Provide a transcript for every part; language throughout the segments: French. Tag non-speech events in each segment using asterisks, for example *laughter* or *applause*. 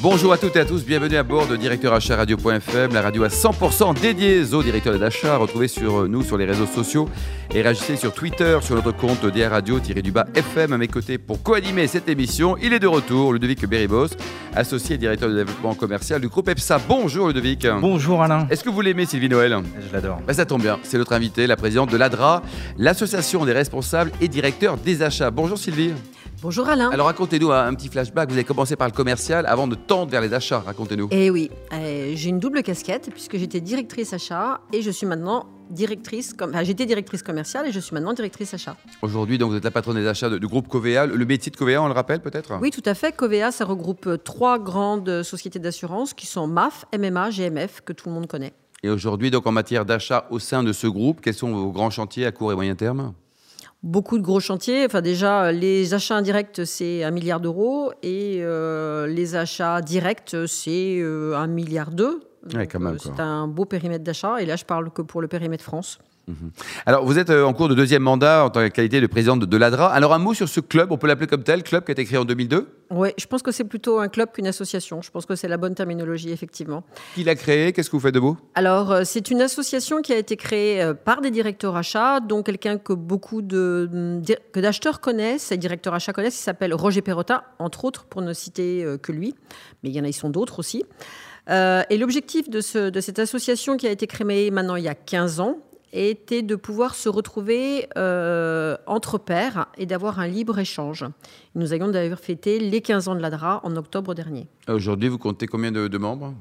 Bonjour à toutes et à tous, bienvenue à bord de Directeur Achat Radio.fm, la radio à 100% dédiée aux directeurs d'achat. Retrouvez sur nous sur les réseaux sociaux et réagissez sur Twitter, sur notre compte DR Radio-du-bas FM à mes côtés pour co-animer cette émission. Il est de retour, Ludovic Beribos, associé et directeur de développement commercial du groupe EPSA. Bonjour Ludovic. Bonjour Alain. Est-ce que vous l'aimez Sylvie Noël? Je l'adore. Bah, ça tombe bien, c'est notre invité, la présidente de l'ADRA, l'association des responsables et directeurs des achats. Bonjour Sylvie. Bonjour Alain. Alors racontez-nous un petit flashback. Vous avez commencé par le commercial avant de tendre vers les achats. Racontez-nous. Eh oui, euh, j'ai une double casquette puisque j'étais directrice achat et je suis maintenant directrice. Com enfin, j'étais directrice commerciale et je suis maintenant directrice achat. Aujourd'hui, donc vous êtes la patronne des achats du groupe Covea. Le métier de Covea, on le rappelle peut-être? Oui, tout à fait. Covea, ça regroupe trois grandes sociétés d'assurance qui sont MAF, MMA, GMF, que tout le monde connaît. Et aujourd'hui, donc en matière d'achat au sein de ce groupe, quels sont vos grands chantiers à court et moyen terme? Beaucoup de gros chantiers. Enfin, déjà, les achats indirects, c'est un milliard d'euros et euh, les achats directs, c'est euh, un milliard deux. Ouais, euh, c'est un beau périmètre d'achat. Et là, je parle que pour le périmètre France. Mhm. Alors, vous êtes en cours de deuxième mandat en tant que qualité de présidente de, l'ADRA. Alors, un mot sur ce club, on peut l'appeler comme tel, club qui a été créé en 2002 Oui, je pense que c'est plutôt un club qu'une association. Je pense que c'est la bonne terminologie, effectivement. Qui l'a créé? Qu'est-ce que vous faites de beau? Alors, c'est une association qui a été créée par des directeurs achats, dont quelqu'un que beaucoup de, que d'acheteurs connaissent, et directeurs achats connaissent, il s'appelle Roger Perrotta, entre autres, pour ne citer que lui. Mais il y en a, ils sont d'autres aussi. et l'objectif de, de cette association qui a été créée maintenant il y a 15 ans, était de pouvoir se retrouver euh, entre pairs et d'avoir un libre échange. Nous avions d'ailleurs fêté les 15 ans de l'ADRA en octobre dernier. Aujourd'hui, vous comptez combien de, membres?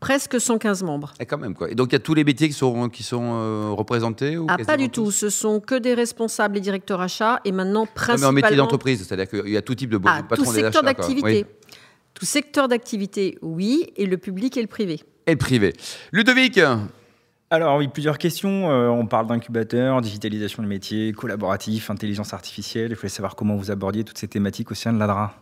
Presque 115 membres. Et quand même, quoi. Et donc, il y a tous les métiers qui sont, qui sont euh, représentés ou ah, Pas du tout. Ce sont que des responsables et directeurs achats. Et maintenant, principalement. mais en métier d'entreprise, c'est-à-dire qu'il y a tout type de ah, tout secteur d'activité. Tout secteur d'activité, oui. Et le public et le privé. Et le privé. Ludovic alors oui, plusieurs questions. Euh, on parle d'incubateur, digitalisation des métiers, collaboratif, intelligence artificielle. Il fallait savoir comment vous abordiez toutes ces thématiques au sein de l'ADRA.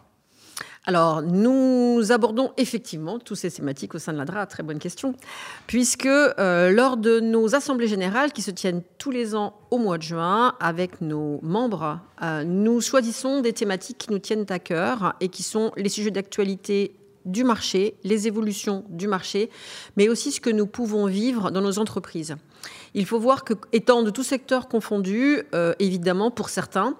Alors, nous abordons effectivement toutes ces thématiques au sein de l'ADRA, très bonne question, puisque euh, lors de nos assemblées générales qui se tiennent tous les ans au mois de juin avec nos membres, euh, nous choisissons des thématiques qui nous tiennent à cœur et qui sont les sujets d'actualité du marché, les évolutions du marché, mais aussi ce que nous pouvons vivre dans nos entreprises. Il faut voir que, étant de tous secteurs confondus, euh, évidemment, pour certains,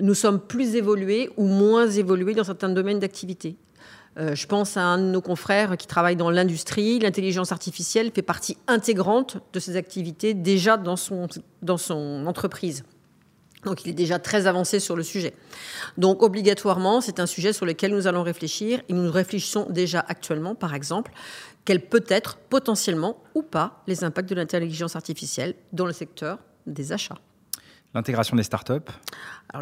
nous sommes plus évolués ou moins évolués dans certains domaines d'activité. Euh, je pense à un de nos confrères qui travaille dans l'industrie. L'intelligence artificielle fait partie intégrante de ses activités déjà dans son, dans son entreprise. Donc il est déjà très avancé sur le sujet. Donc obligatoirement, c'est un sujet sur lequel nous allons réfléchir et nous réfléchissons déjà actuellement, par exemple, quels peut être potentiellement ou pas les impacts de l'intelligence artificielle dans le secteur des achats. L'intégration des startups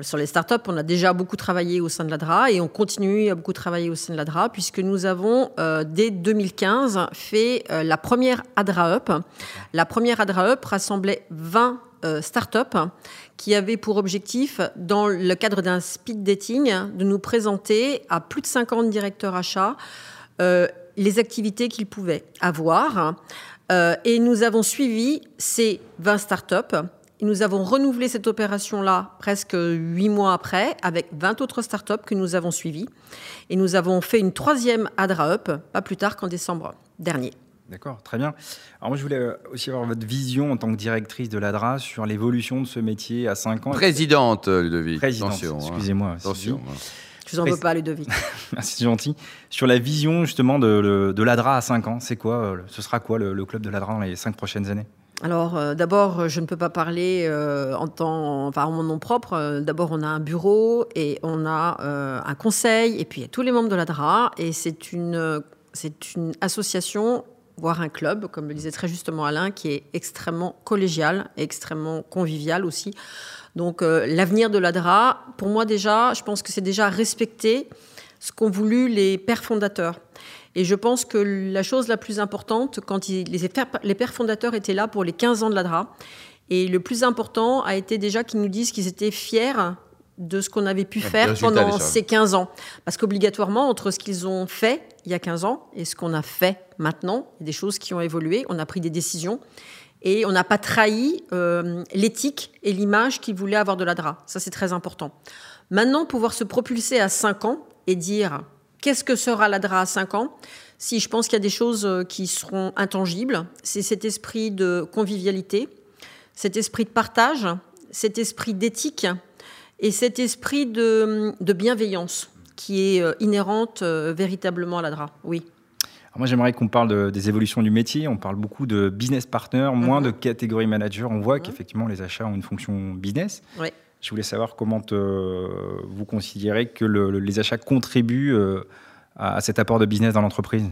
Sur les startups, on a déjà beaucoup travaillé au sein de l'ADRA et on continue à beaucoup travailler au sein de l'ADRA puisque nous avons, euh, dès 2015, fait euh, la première ADRA Up. La première ADRA Up rassemblait 20 euh, start-up qui avait pour objectif, dans le cadre d'un speed dating, de nous présenter à plus de 50 directeurs achats les activités qu'ils pouvaient avoir. Et nous avons suivi ces 20 start-up. Nous avons renouvelé cette opération-là presque huit mois après avec 20 autres start-up que nous avons suivies. Et nous avons fait une troisième ADRA Up, pas plus tard qu'en décembre dernier. D'accord, très bien. Alors moi, je voulais euh, aussi avoir votre vision en tant que directrice de l'ADRA sur l'évolution de ce métier à 5 ans. Présidente, Ludovic. Présidente, hein. excusez-moi. Attention. Hein. Je vous en veux pas, Ludovic. *laughs* Merci, c'est gentil. Sur la vision justement de, de l'ADRA à 5 ans, c'est quoi euh, Ce sera quoi le, club de l'ADRA dans les 5 prochaines années? Alors, euh, d'abord, je ne peux pas parler en, temps, enfin, en mon nom propre. d'abord, on a un bureau et on a un conseil, et puis il y a tous les membres de l'ADRA. Et c'est une, c'est une association voire un club, comme le disait très justement Alain, qui est extrêmement collégial et extrêmement convivial aussi. Donc euh, l'avenir de l'ADRA, pour moi déjà, je pense que c'est déjà respecter ce qu'ont voulu les pères fondateurs. Et je pense que la chose la plus importante, quand les, les pères fondateurs étaient là pour les 15 ans de l'ADRA, et le plus important a été déjà qu'ils nous disent qu'ils étaient fiers de ce qu'on avait pu faire pendant ces 15 ans. Parce qu'obligatoirement, entre ce qu'ils ont fait il y a 15 ans et ce qu'on a fait maintenant. Il y a des choses qui ont évolué, on a pris des décisions et on n'a pas trahi euh, l'éthique et l'image qu'il voulait avoir de l'ADRA. Ça, c'est très important. Maintenant, pouvoir se propulser à 5 ans et dire qu'est-ce que sera l'ADRA à 5 ans Si je pense qu'il y a des choses euh, qui seront intangibles, c'est cet esprit de convivialité, cet esprit de partage, cet esprit d'éthique et cet esprit de, de bienveillance qui est euh, inhérente euh, véritablement à l'ADRA. Oui. moi, j'aimerais qu'on parle des évolutions du métier. On parle beaucoup de business partner, moins mhm. de catégorie manager. On voit mhm. qu'effectivement, les achats ont une fonction business. Oui. Je voulais savoir comment vous considérez que les achats contribuent euh, à, cet apport de business dans l'entreprise?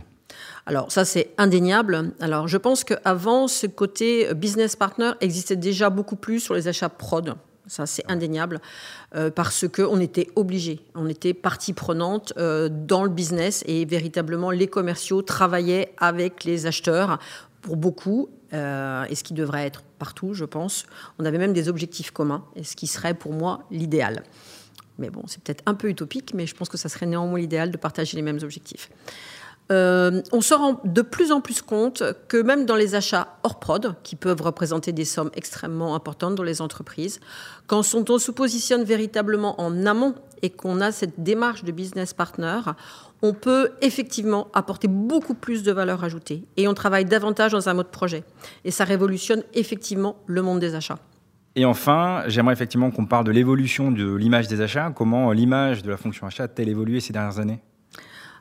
Alors ça c'est indéniable. Alors je pense qu'avant ce côté business partner existait déjà beaucoup plus sur les achats prod. Ça, c'est indéniable, euh, parce qu'on était obligé, on était partie prenante euh, dans le business et véritablement les commerciaux travaillaient avec les acheteurs pour beaucoup, euh, et ce qui devrait être partout, je pense. On avait même des objectifs communs, et ce qui serait pour moi l'idéal. Mais bon, c'est peut-être un peu utopique, mais je pense que ça serait néanmoins l'idéal de partager les mêmes objectifs. Euh, on se rend de plus en plus compte que même dans les achats hors prod, qui peuvent représenter des sommes extrêmement importantes dans les entreprises, quand on se positionne véritablement en amont et qu'on a cette démarche de business partner, on peut effectivement apporter beaucoup plus de valeur ajoutée et on travaille davantage dans un mode projet. Et ça révolutionne effectivement le monde des achats. Et enfin, j'aimerais effectivement qu'on parle de l'évolution de l'image des achats. Comment l'image de la fonction achat a-t-elle évolué ces dernières années?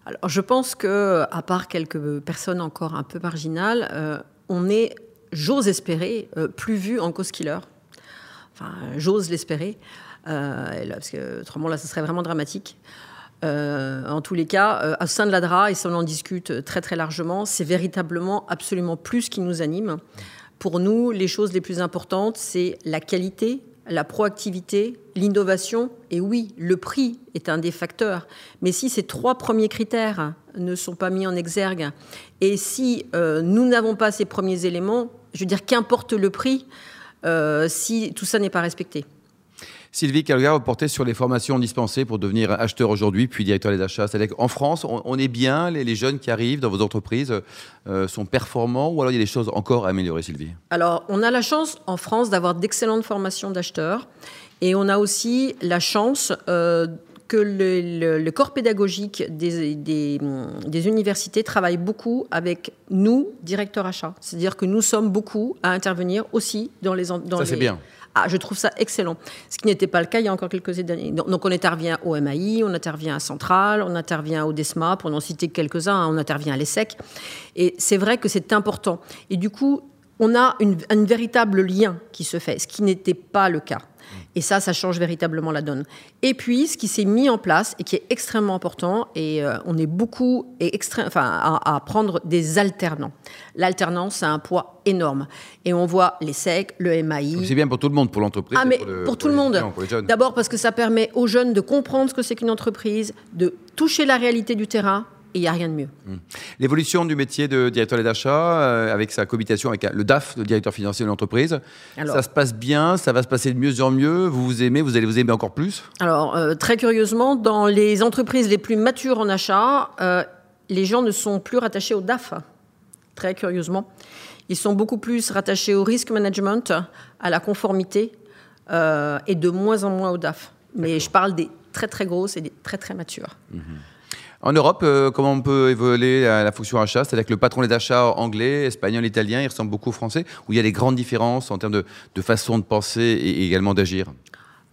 Alors, je pense que, à part quelques personnes encore un peu marginales, euh, on est, j'ose espérer, euh, plus vu en co-skiller. Enfin, j'ose l'espérer, euh, parce que autrement là, ce serait vraiment dramatique. En tous les cas, au sein de l'ADRA, et ça on en discute très très largement, c'est véritablement absolument plus qui nous anime. Pour nous, les choses les plus importantes, c'est la qualité, la proactivité, l'innovation, et oui, le prix est un des facteurs. Mais si ces trois premiers critères ne sont pas mis en exergue, et si euh, nous n'avons pas ces premiers éléments, je veux dire, qu'importe le prix, euh, si tout ça n'est pas respecté. Sylvie, quel regard vous portez sur les formations dispensées pour devenir acheteur aujourd'hui, puis directeur des achats C'est-à-dire qu'en France, on, est bien, les, jeunes qui arrivent dans vos entreprises euh, sont performants, ou alors il y a des choses encore à améliorer, Sylvie? Alors, on a la chance en France d'avoir d'excellentes formations d'acheteurs, et on a aussi la chance euh, que le, corps pédagogique des, des, universités travaille beaucoup avec nous, directeurs achats. C'est-à-dire que nous sommes beaucoup à intervenir aussi dans les... Dans Ça, c'est bien. Ah, je trouve ça excellent. Ce qui n'était pas le cas il y a encore quelques années. Donc, on intervient au MAI, on intervient à Centrale, on intervient au DESMA, pour n'en citer quelques-uns, hein, on intervient à l'ESSEC. Et c'est vrai que c'est important. Et du coup, on a un véritable lien qui se fait, ce qui n'était pas le cas. Et ça, ça change véritablement la donne. Et puis, ce qui s'est mis en place et qui est extrêmement important, et euh, on est beaucoup et enfin, à, prendre des alternants. L'alternance a un poids énorme. Et on voit les SEC, le MAI. C'est bien pour tout le monde, pour l'entreprise. Ah, mais pour, tout le monde. D'abord parce que ça permet aux jeunes de comprendre ce que c'est qu'une entreprise, de toucher la réalité du terrain, il n'y a rien de mieux. Hmm. L'évolution du métier de directeur d'achat, euh, avec sa cohabitation avec le DAF, le directeur financier de l'entreprise, ça se passe bien, ça va se passer de mieux en mieux, vous vous aimez, vous allez vous aimer encore plus? Alors, euh, très curieusement, dans les entreprises les plus matures en achat, euh, les gens ne sont plus rattachés au DAF, très curieusement. Ils sont beaucoup plus rattachés au risk management, à la conformité, et de moins en moins au DAF. Mais je parle des très très grosses et des très très matures. Mhm. En Europe, euh, comment on peut évoluer la, fonction achat? C'est-à-dire que le patron des achats anglais, espagnol, italien, il ressemble beaucoup au français, où il y a des grandes différences en termes de, façon de penser et, également d'agir?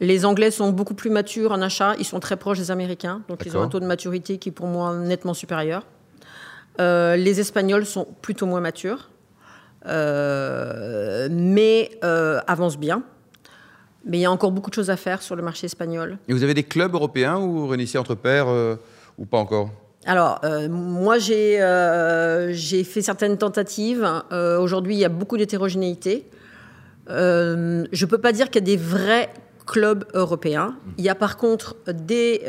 Les Anglais sont beaucoup plus matures en achat, ils sont très proches des Américains, donc ils ont un taux de maturité qui est pour moi nettement supérieur. Euh, les Espagnols sont plutôt moins matures, euh, mais avancent bien. Mais il y a encore beaucoup de choses à faire sur le marché espagnol. Et vous avez des clubs européens où vous réunissez entre pairs ou pas encore? Alors, euh, moi, euh, j'ai fait certaines tentatives. Euh, aujourd'hui, il y a beaucoup d'hétérogénéité. je ne peux pas dire qu'il y a des vrais clubs européens. Il y a par contre des,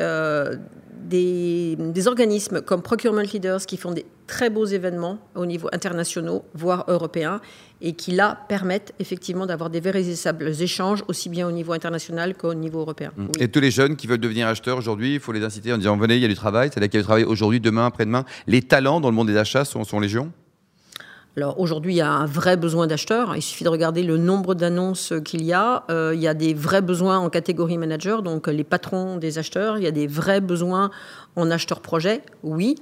des, des organismes comme Procurement Leaders qui font des très beaux événements au niveau internationaux, voire européens, et qui là permettent effectivement d'avoir des véritables échanges aussi bien au niveau international qu'au niveau européen. Mm. Oui. Et tous les jeunes qui veulent devenir acheteurs aujourd'hui, il faut les inciter en disant venez, il y a du travail. C'est-à-dire qu'il y a du travail aujourd'hui, demain, après-demain. Les talents dans le monde des achats sont, sont légion? Alors aujourd'hui, il y a un vrai besoin d'acheteurs. Il suffit de regarder le nombre d'annonces qu'il y a. Euh, il y a des vrais besoins en catégorie manager, donc les patrons des acheteurs. Il y a des vrais besoins en acheteur projet, oui.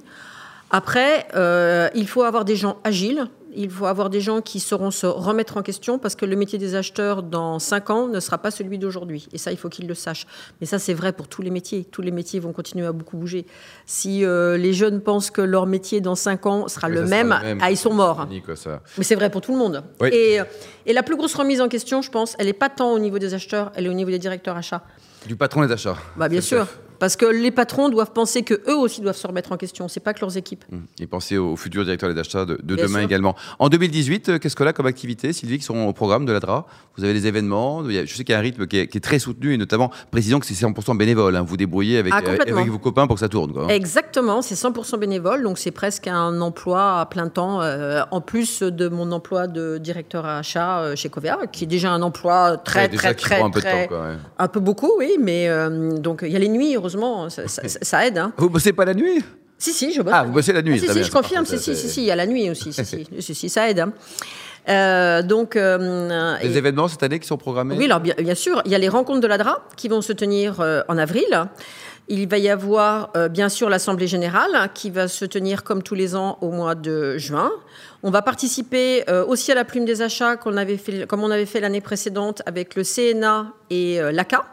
Après, euh, il faut avoir des gens agiles. Il faut avoir des gens qui sauront se remettre en question parce que le métier des acheteurs dans 5 ans ne sera pas celui d'aujourd'hui. Et ça, il faut qu'ils le sachent. Mais ça, c'est vrai pour tous les métiers. Tous les métiers vont continuer à beaucoup bouger. Si euh, les jeunes pensent que leur métier dans 5 ans sera, le, sera même, le même. ah, ils sont morts. Fini, quoi, ça. Mais c'est vrai pour tout le monde. Oui. Et, et la plus grosse remise en question, je pense, elle n'est pas tant au niveau des acheteurs, elle est au niveau des directeurs achats. Du patron des achats. Bah, bien sûr. Parce que les patrons doivent penser que eux aussi doivent se remettre en question. C'est pas que leurs équipes. Mm. Et pensez aux futurs directeurs des achats de, de demain sûr. également. En 2018, euh, qu'est-ce que là comme activité, Sylvie, qui sont au programme de l'ADRA Vous avez des événements Je sais qu'il y a un rythme qui est, qui est très soutenu et notamment précisant que c'est 100% bénévole. hein. Vous débrouillez avec, Ah, euh, avec vos copains pour que ça tourne. Quoi. hein. Exactement, c'est 100% bénévole, donc c'est presque un emploi à plein temps, euh, en plus de mon emploi de directeur à achat euh, chez Covea, qui est déjà un emploi très, Ouais, très, très, un peu très- temps. Quoi, ouais. un peu beaucoup, oui, mais euh, donc il y a les nuits, heureusement, ça, ça- ça aide. hein. Vous bossez pas la nuit? Si, si, je bosse. Ah, vous bossez la nuit. Ah, si, si, bien, je confirme, si, si, si, si, il y a la nuit aussi, si, si, *laughs* si, si, ça aide. hein. Euh, donc, euh, et- événements cette année qui sont programmés? Oui, alors bien, bien sûr, il y a les rencontres de l'ADRA qui vont se tenir euh, en avril. Il va y avoir bien sûr l'Assemblée générale hein, qui va se tenir comme tous les ans au mois de juin. On va participer aussi à la plume des achats qu'on avait fait, comme on avait fait l'année précédente avec le CNA et l'ACA.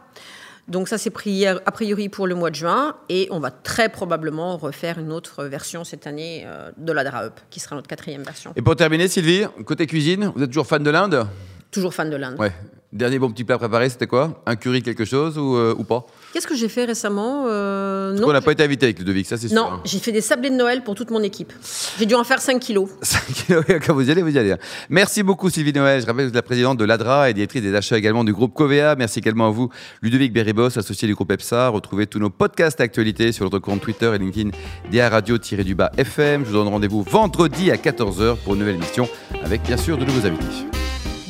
Donc ça c'est pris a priori pour le mois de juin et on va très probablement refaire une autre version cette année euh, de l'ADRA Up qui sera notre quatrième version. Et pour terminer, Sylvie, côté cuisine, vous êtes toujours fan de l'Inde? Toujours fan de l'Inde. Ouais. Dernier bon petit plat préparé, c'était quoi? Un curry quelque chose ou, euh, ou pas? Qu'est-ce que j'ai fait récemment Euh, Parce non, qu'on n'a pas été invité avec Ludovic, ça c'est sûr. Non, hein. j'ai fait des sablés de Noël pour toute mon équipe. J'ai dû en faire 5 kilos. *laughs* 5 kilos, quand vous y allez, vous y allez. hein. Merci beaucoup Sylvie Noël. Je rappelle que vous êtes la présidente de l'ADRA et directrice des achats également du groupe Covea. Merci également à vous, Ludovic Berribos, associé du groupe EPSA. Retrouvez tous nos podcasts actualités sur notre compte Twitter et LinkedIn DA Radio-du-bas FM. Je vous donne rendez-vous vendredi à 14h pour une nouvelle émission avec bien sûr de nouveaux invités.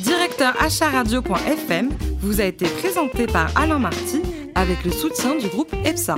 Directeur acharadio.fm vous a été présenté par Alain Marty avec le soutien du groupe EPSA.